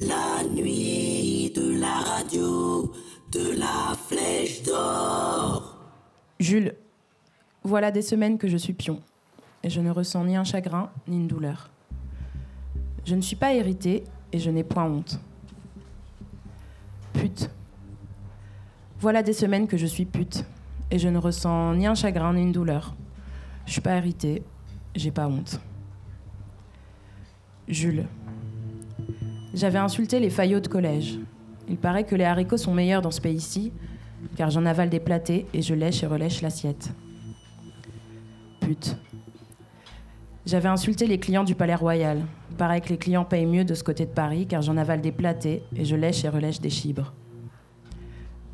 La nuit de la radio, de la flèche d'or. Jules, voilà des semaines que je suis pion, et je ne ressens ni un chagrin ni une douleur. Je ne suis pas héritée et je n'ai point honte. Pute. Voilà des semaines que je suis pute, et je ne ressens ni un chagrin ni une douleur. Je suis pas héritée, j'ai pas honte. Jules. J'avais insulté les faillots de collège. Il paraît que les haricots sont meilleurs dans ce pays-ci, car j'en avale des platés et je lèche et relèche l'assiette. Pute. J'avais insulté les clients du Palais Royal. Il paraît que les clients payent mieux de ce côté de Paris, car j'en avale des platés et je lèche et relèche des chibres.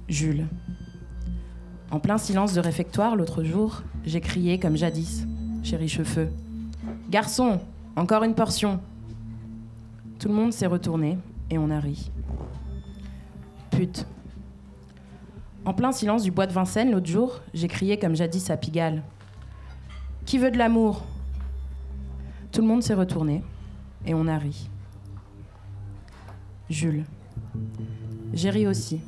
Jules. En plein silence de réfectoire l'autre jour, j'ai crié comme jadis, chez Richefeu. Garçon, encore une portion. Tout le monde s'est retourné et on a ri. Pute. En plein silence du bois de Vincennes l'autre jour, j'ai crié comme jadis à Pigalle. Qui veut de l'amour? Tout le monde s'est retourné et on a ri. Jules. J'ai ri aussi.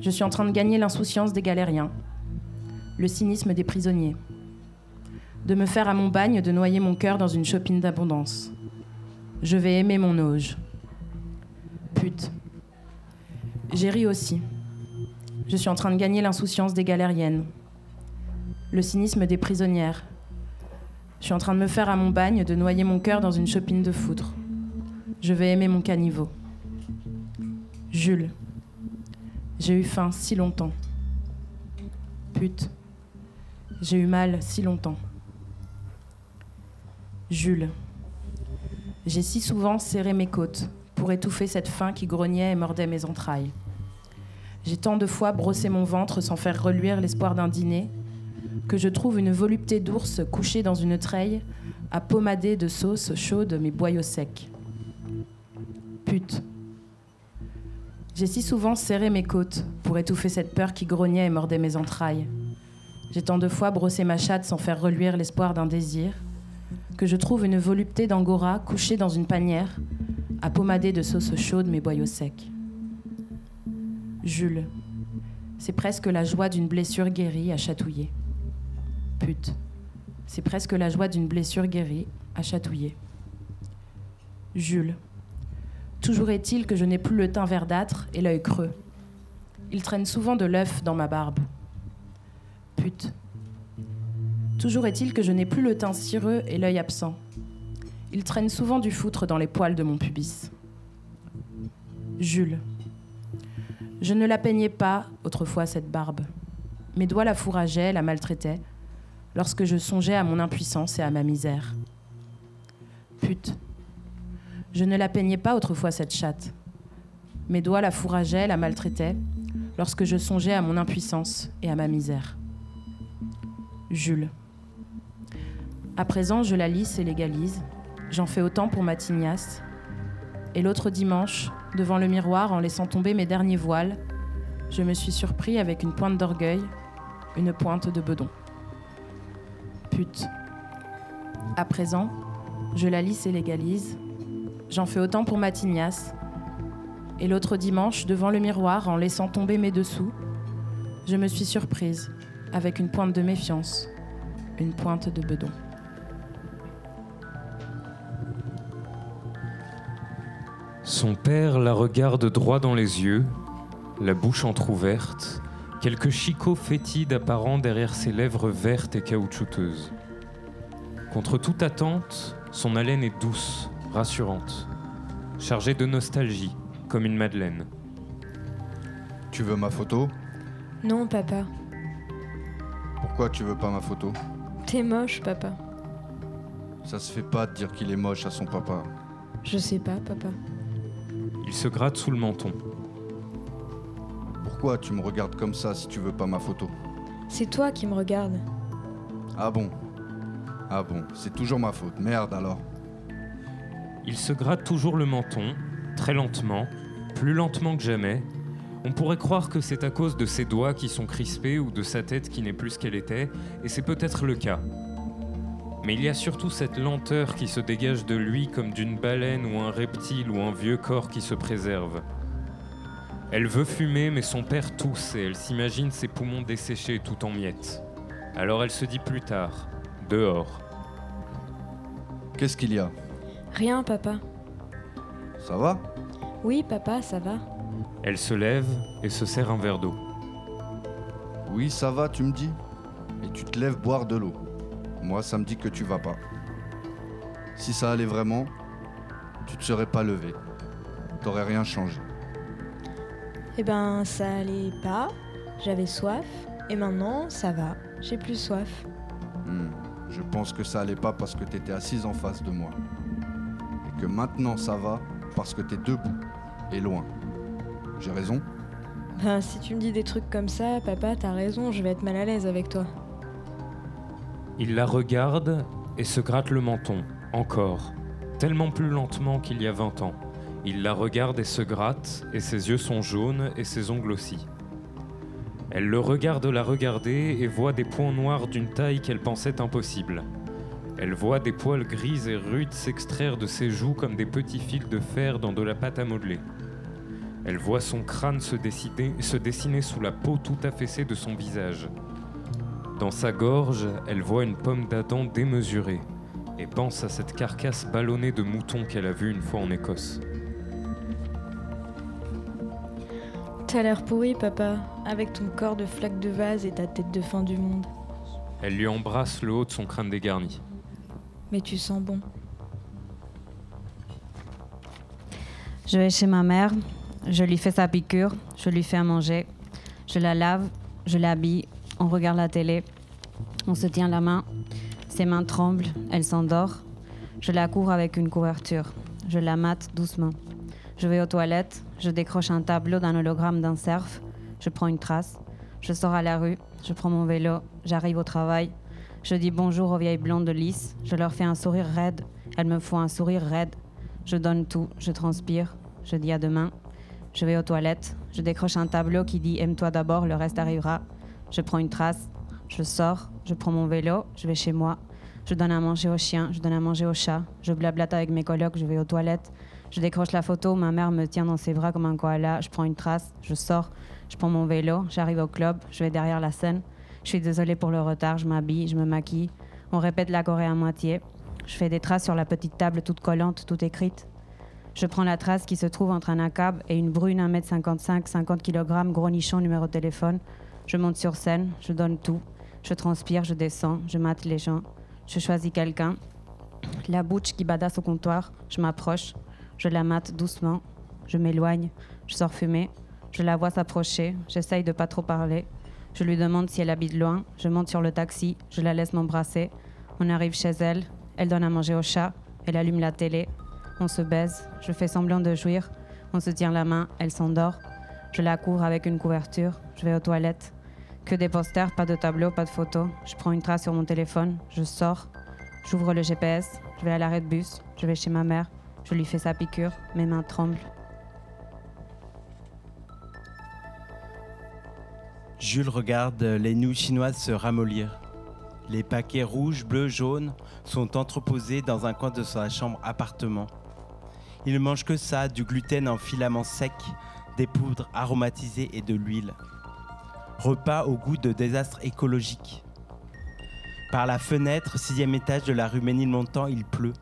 Je suis en train de gagner l'insouciance des galériens, le cynisme des prisonniers, de me faire à mon bagne de noyer mon cœur dans une chopine d'abondance. Je vais aimer mon auge. Pute. J'ai ri aussi. Je suis en train de gagner l'insouciance des galériennes, le cynisme des prisonnières. Je suis en train de me faire à mon bagne de noyer mon cœur dans une chopine de foutre. Je vais aimer mon caniveau. Jules. J'ai eu faim si longtemps. Pute. J'ai eu mal si longtemps. Jules. J'ai si souvent serré mes côtes pour étouffer cette faim qui grognait et mordait mes entrailles. J'ai tant de fois brossé mon ventre sans faire reluire l'espoir d'un dîner que je trouve une volupté d'ours couchée dans une treille à pommader de sauce chaude mes boyaux secs. Pute. J'ai si souvent serré mes côtes pour étouffer cette peur qui grognait et mordait mes entrailles. J'ai tant de fois brossé ma chatte sans faire reluire l'espoir d'un désir que je trouve une volupté d'angora couchée dans une panière à pommader de sauce chaude mes boyaux secs. Jules. C'est presque la joie d'une blessure guérie à chatouiller. Pute. C'est presque la joie d'une blessure guérie à chatouiller. Jules. Toujours est-il que je n'ai plus le teint verdâtre et l'œil creux. Il traîne souvent de l'œuf dans ma barbe. Pute. Toujours est-il que je n'ai plus le teint cireux et l'œil absent. Il traîne souvent du foutre dans les poils de mon pubis. Jules. Je ne la peignais pas autrefois cette barbe. Mes doigts la fourrageaient, la maltraitaient, lorsque je songeais à mon impuissance et à ma misère. Pute. Je ne la peignais pas autrefois cette chatte. Mes doigts la fourrageaient, la maltraitaient, lorsque je songeais à mon impuissance et à ma misère. Jules. À présent, je la lisse et légalise. J'en fais autant pour ma tignasse. Et l'autre dimanche, devant le miroir, en laissant tomber mes derniers voiles, je me suis surpris avec une pointe d'orgueil, une pointe de bedon. Pute. À présent, je la lisse et légalise. J'en fais autant pour ma tignasse. Et l'autre dimanche, devant le miroir, en laissant tomber mes dessous, je me suis surprise avec une pointe de méfiance, une pointe de bedon. Son père la regarde droit dans les yeux, la bouche entr'ouverte, quelques chicots fétides apparents derrière ses lèvres vertes et caoutchouteuses. Contre toute attente, son haleine est douce, rassurante, chargée de nostalgie, comme une madeleine. Tu veux ma photo? Non, papa. Pourquoi tu veux pas ma photo? T'es moche, papa. Ça se fait pas de dire qu'il est moche à son papa. Je sais pas, papa. Il se gratte sous le menton. Pourquoi tu me regardes comme ça si tu veux pas ma photo? C'est toi qui me regardes. Ah bon? Ah bon, c'est toujours ma faute. Merde alors. Il se gratte toujours le menton, très lentement, plus lentement que jamais. On pourrait croire que c'est à cause de ses doigts qui sont crispés ou de sa tête qui n'est plus ce qu'elle était, et c'est peut-être le cas. Mais il y a surtout cette lenteur qui se dégage de lui comme d'une baleine ou un reptile ou un vieux corps qui se préserve. Elle veut fumer, mais son père tousse et elle s'imagine ses poumons desséchés tout en miettes. Alors elle se dit plus tard, dehors. Qu'est-ce qu'il y a? Rien, papa. Ça va? Oui, papa, ça va. Elle se lève et se sert un verre d'eau. Oui, ça va, tu me dis? Et tu te lèves boire de l'eau. Moi, ça me dit que tu vas pas. Si ça allait vraiment, tu te serais pas levé. T'aurais rien changé. Eh ben, ça allait pas. J'avais soif. Et maintenant, ça va. J'ai plus soif. Hmm, Je pense que ça allait pas parce que t'étais assise en face de moi. Et que maintenant ça va parce que t'es debout et loin. J'ai raison? Ben, si tu me dis des trucs comme ça, papa, t'as raison, je vais être mal à l'aise avec toi. Il la regarde et se gratte le menton, encore, tellement plus lentement qu'il y a 20 ans. Il la regarde et se gratte, et ses yeux sont jaunes et ses ongles aussi. Elle le regarde la regarder et voit des points noirs d'une taille qu'elle pensait impossible. Elle voit des poils gris et rudes s'extraire de ses joues comme des petits fils de fer dans de la pâte à modeler. Elle voit son crâne se dessiner, se dessiner sous la peau tout affaissée de son visage. Dans sa gorge, elle voit une pomme d'Adam démesurée et pense à cette carcasse ballonnée de mouton qu'elle a vue une fois en Écosse. T'as l'air pourri, papa, avec ton corps de flaque de vase et ta tête de fin du monde. Elle lui embrasse le haut de son crâne dégarni. Mais tu sens bon. Je vais chez ma mère, je lui fais sa piqûre, je lui fais à manger, je la lave, je l'habille, on regarde la télé, on se tient la main, ses mains tremblent, elle s'endort, je la cours avec une couverture, je la mate doucement. Je vais aux toilettes, je décroche un tableau d'un hologramme d'un cerf, je prends une trace, je sors à la rue, je prends mon vélo, j'arrive au travail, je dis bonjour aux vieilles blondes de lys, je leur fais un sourire raide, elles me font un sourire raide, je donne tout, je transpire, je dis à demain. Je vais aux toilettes, je décroche un tableau qui dit Aime-toi d'abord, le reste arrivera. Je prends une trace, je sors, je prends mon vélo, je vais chez moi. Je donne à manger au chien, je donne à manger au chat. Je blablate avec mes colocs, je vais aux toilettes. Je décroche la photo, ma mère me tient dans ses bras comme un koala. Je prends une trace, je sors, je prends mon vélo, j'arrive au club, je vais derrière la scène. Je suis désolée pour le retard, je m'habille, je me maquille. On répète la Corée à moitié. Je fais des traces sur la petite table toute collante, toute écrite. Je prends la trace qui se trouve entre un ACAB et une brune 1m55, 50 kg, gros nichon, numéro de téléphone. Je monte sur scène, je donne tout. Je transpire, je descends, je mate les gens. Je choisis quelqu'un. La bouche qui badasse au comptoir, je m'approche. Je la mate doucement. Je m'éloigne. Je sors fumer. Je la vois s'approcher. J'essaye de pas trop parler. Je lui demande si elle habite loin. Je monte sur le taxi. Je la laisse m'embrasser. On arrive chez elle. Elle donne à manger au chat. Elle allume la télé. On se baise, je fais semblant de jouir. On se tient la main, elle s'endort. Je la cours avec une couverture. Je vais aux toilettes. Que des posters, pas de tableau, pas de photos. Je prends une trace sur mon téléphone. Je sors. J'ouvre le GPS. Je vais à l'arrêt de bus. Je vais chez ma mère. Je lui fais sa piqûre. Mes mains tremblent. Jules regarde les nouilles chinoises se ramollir. Les paquets rouges, bleus, jaunes sont entreposés dans un coin de sa chambre appartement. Il mange que ça, du gluten en filaments secs, des poudres aromatisées et de l'huile. Repas au goût de désastre écologique. Par la fenêtre, sixième étage de la rue Ménilmontant, il pleut.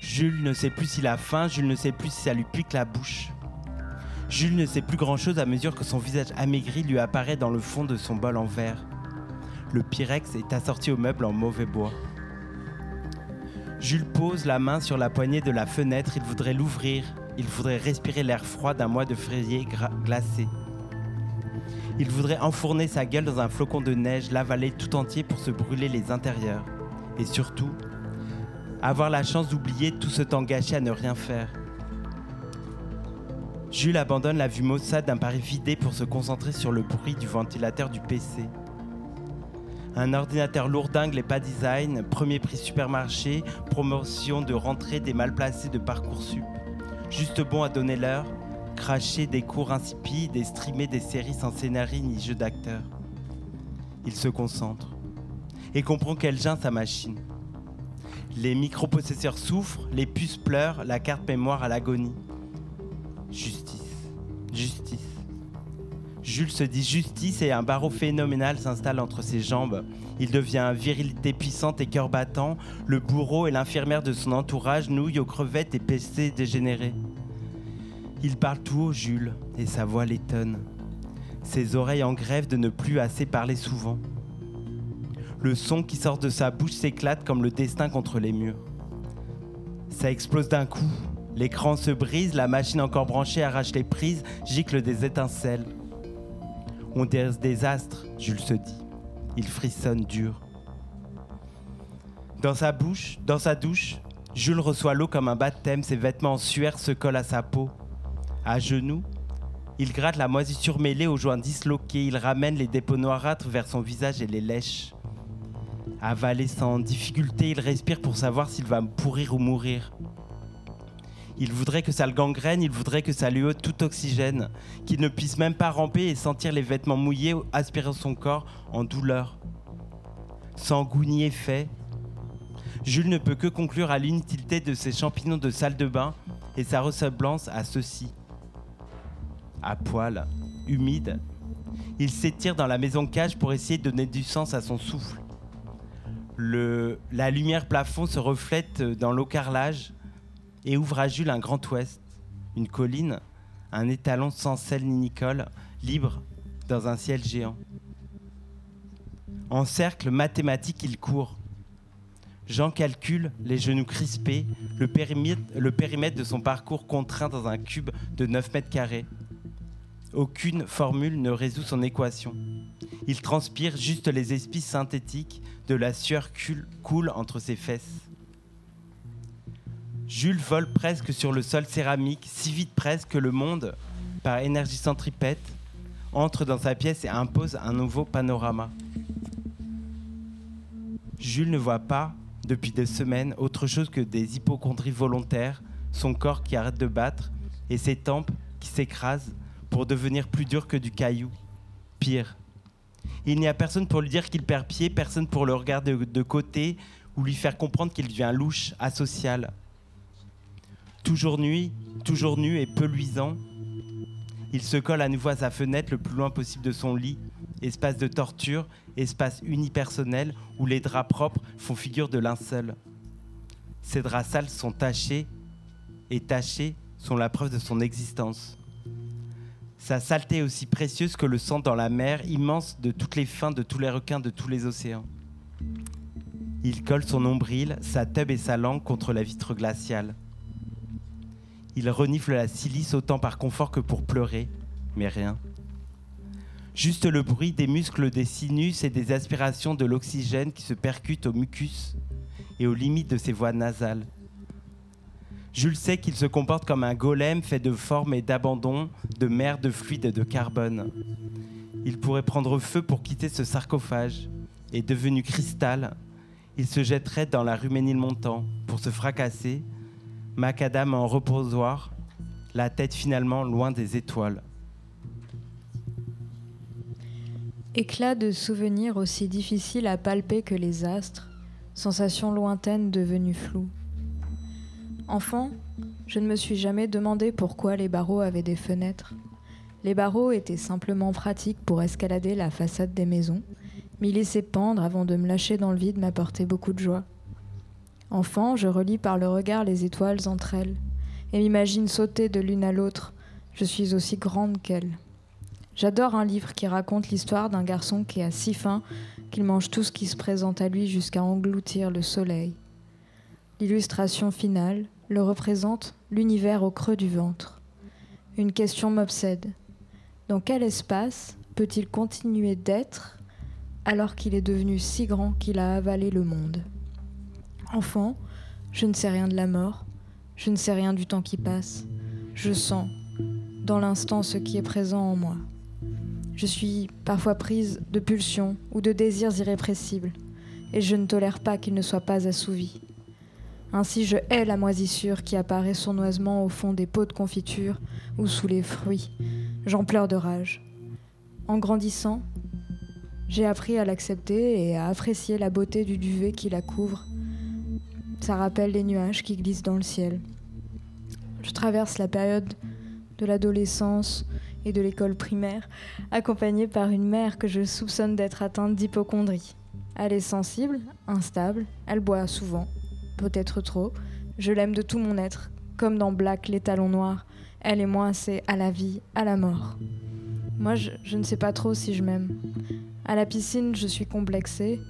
Jules ne sait plus s'il a faim, Jules ne sait plus si ça lui pique la bouche. Jules ne sait plus grand-chose à mesure que son visage amaigri lui apparaît dans le fond de son bol en verre. Le pyrex est assorti au meuble en mauvais bois. Jules pose la main sur la poignée de la fenêtre, il voudrait l'ouvrir, il voudrait respirer l'air froid d'un mois de gra- glacé. Il voudrait enfourner sa gueule dans un flocon de neige, l'avaler tout entier pour se brûler les intérieurs. Et surtout, avoir la chance d'oublier tout ce temps gâché à ne rien faire. Jules abandonne la vue maussade d'un Paris vidé pour se concentrer sur le bruit du ventilateur du PC. Un ordinateur lourdingue, les pas design, premier prix supermarché, promotion de rentrée des mal placés de Parcoursup. Juste bon à donner l'heure, cracher des cours insipides et streamer des séries sans scénario ni jeu d'acteur. Il se concentre et comprend qu'elle gêne sa machine. Les micropossesseurs souffrent, les puces pleurent, la carte mémoire à l'agonie. Justice, justice. Jules se dit justice et un barreau phénoménal s'installe entre ses jambes. Il devient virilité puissante et cœur battant. Le bourreau et l'infirmière de son entourage nouillent aux crevettes et PC dégénérés. Il parle tout haut, Jules, et sa voix l'étonne. Ses oreilles en grève de ne plus assez parler souvent. Le son qui sort de sa bouche s'éclate comme le destin contre les murs. Ça explose d'un coup. L'écran se brise, la machine encore branchée arrache les prises, gicle des étincelles. On des astres, Jules se dit. Il frissonne dur. Dans sa bouche, dans sa douche, Jules reçoit l'eau comme un baptême, ses vêtements en sueur se collent à sa peau. À genoux, il gratte la moisissure mêlée aux joints disloqués, il ramène les dépôts noirâtres vers son visage et les lèche. Avalé sans difficulté, il respire pour savoir s'il va pourrir ou mourir. Il voudrait que ça le gangrène, il voudrait que ça lui ôte tout oxygène, qu'il ne puisse même pas ramper et sentir les vêtements mouillés aspirer son corps en douleur. Ni effet, Jules ne peut que conclure à l'inutilité de ses champignons de salle de bain et sa ressemblance à ceux-ci. À poil, humide, il s'étire dans la maison cage pour essayer de donner du sens à son souffle. Le, la lumière plafond se reflète dans l'eau carrelage et ouvre à Jules un grand ouest, une colline, un étalon sans sel ni nicole, libre dans un ciel géant. En cercle mathématique, il court. Jean calcule, les genoux crispés, le périmètre, de son parcours contraint dans un cube de 9 mètres carrés. Aucune formule ne résout son équation. Il transpire juste les espices synthétiques, de la sueur coule entre ses fesses. Jules vole presque sur le sol céramique, si vite presque que le monde, par énergie centripète, entre dans sa pièce et impose un nouveau panorama. Jules ne voit pas, depuis des semaines, autre chose que des hypochondries volontaires, son corps qui arrête de battre et ses tempes qui s'écrasent pour devenir plus dur que du caillou. Pire. Il n'y a personne pour lui dire qu'il perd pied, personne pour le regarder de côté ou lui faire comprendre qu'il devient louche, asocial. Toujours nuit, toujours nu et peu luisant, il se colle à nouveau à sa fenêtre le plus loin possible de son lit, espace de torture, espace unipersonnel où les draps propres font figure de linceul. Ces draps sales sont tachés et tachés sont la preuve de son existence. Sa saleté est aussi précieuse que le sang dans la mer immense de toutes les fins de tous les requins de tous les océans. Il colle son nombril, sa tube et sa langue contre la vitre glaciale. Il renifle la silice autant par confort que pour pleurer, mais rien. Juste le bruit des muscles des sinus et des aspirations de l'oxygène qui se percutent au mucus et aux limites de ses voies nasales. Jules sait qu'il se comporte comme un golem fait de formes et d'abandon, de mer, de fluide et de carbone. Il pourrait prendre feu pour quitter ce sarcophage, et devenu cristal, il se jetterait dans la rue Ménilmontant pour se fracasser macadam en reposoir, la tête finalement loin des étoiles. Éclat de souvenirs aussi difficiles à palper que les astres, sensation lointaine devenue floue. Enfant, je ne me suis jamais demandé pourquoi les barreaux avaient des fenêtres. Les barreaux étaient simplement pratiques pour escalader la façade des maisons. M'y laisser pendre avant de me lâcher dans le vide m'apportait beaucoup de joie. Enfant, je relis par le regard les étoiles entre elles, et m'imagine sauter de l'une à l'autre. Je suis aussi grande qu'elle. J'adore un livre qui raconte l'histoire d'un garçon qui a si faim qu'il mange tout ce qui se présente à lui jusqu'à engloutir le soleil. L'illustration finale le représente l'univers au creux du ventre. Une question m'obsède. Dans quel espace peut-il continuer d'être alors qu'il est devenu si grand qu'il a avalé le monde? Enfant, je ne sais rien de la mort, je ne sais rien du temps qui passe. Je sens, dans l'instant, ce qui est présent en moi. Je suis parfois prise de pulsions ou de désirs irrépressibles, et je ne tolère pas qu'ils ne soient pas assouvis. Ainsi, je hais la moisissure qui apparaît sournoisement au fond des pots de confiture ou sous les fruits. J'en pleure de rage. En grandissant, j'ai appris à l'accepter et à apprécier la beauté du duvet qui la couvre Ça rappelle les nuages qui glissent dans le ciel. Je traverse la période de l'adolescence et de l'école primaire, accompagnée par une mère que je soupçonne d'être atteinte d'hypochondrie. Elle est sensible, instable, elle boit souvent, peut-être trop. Je l'aime de tout mon être, comme dans Black, les talons noirs. Elle et moi, c'est à la vie, à la mort. Moi, je, je ne sais pas trop si je m'aime. À la piscine, je suis complexée.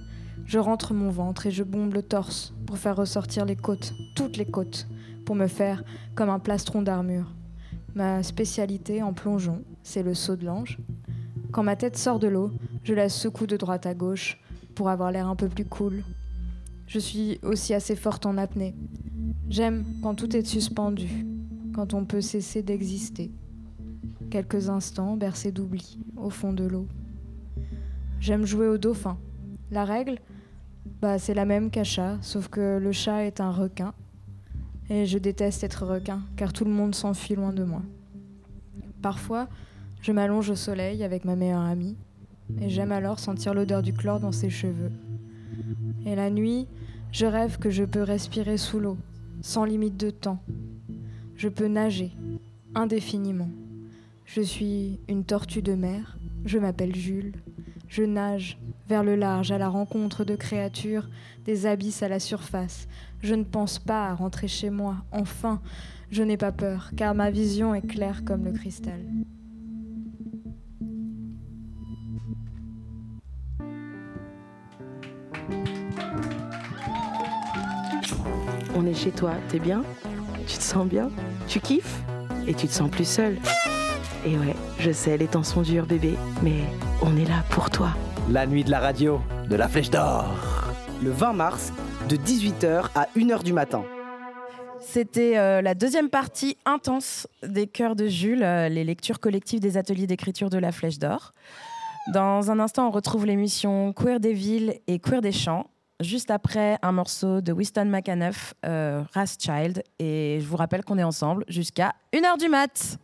Je rentre mon ventre et je bombe le torse pour faire ressortir les côtes, toutes les côtes, pour me faire comme un plastron d'armure. Ma spécialité en plongeon, c'est le saut de l'ange. Quand ma tête sort de l'eau, je la secoue de droite à gauche pour avoir l'air un peu plus cool. Je suis aussi assez forte en apnée. J'aime quand tout est suspendu, quand on peut cesser d'exister. Quelques instants bercés d'oubli au fond de l'eau. J'aime jouer au dauphin. La règle, bah, c'est la même qu'à chat, sauf que le chat est un requin. Et je déteste être requin, car tout le monde s'enfuit loin de moi. Parfois, je m'allonge au soleil avec ma meilleure amie, et j'aime alors sentir l'odeur du chlore dans ses cheveux. Et la nuit, je rêve que je peux respirer sous l'eau, sans limite de temps. Je peux nager, indéfiniment. Je suis une tortue de mer, je m'appelle Jules. Je nage vers le large à la rencontre de créatures des abysses à la surface. Je ne pense pas à rentrer chez moi. Enfin, je n'ai pas peur, car ma vision est claire comme le cristal. On est chez toi, t'es bien? Tu te sens bien? Tu kiffes? Et tu te sens plus seul Et ouais, je sais, les temps sont durs, bébé, mais on est là pour toi. La nuit de la radio, de la flèche d'or. Le 20 mars, de 18h à 1h du matin. C'était euh, la deuxième partie intense des Cœurs de Jules, euh, les lectures collectives des ateliers d'écriture de la Flèche d'Or. Dans un instant, on retrouve l'émission Queer des villes et Queer des champs, juste après un morceau de Winston McAnuff, euh, Child. Et je vous rappelle qu'on est ensemble jusqu'à 1h du mat'.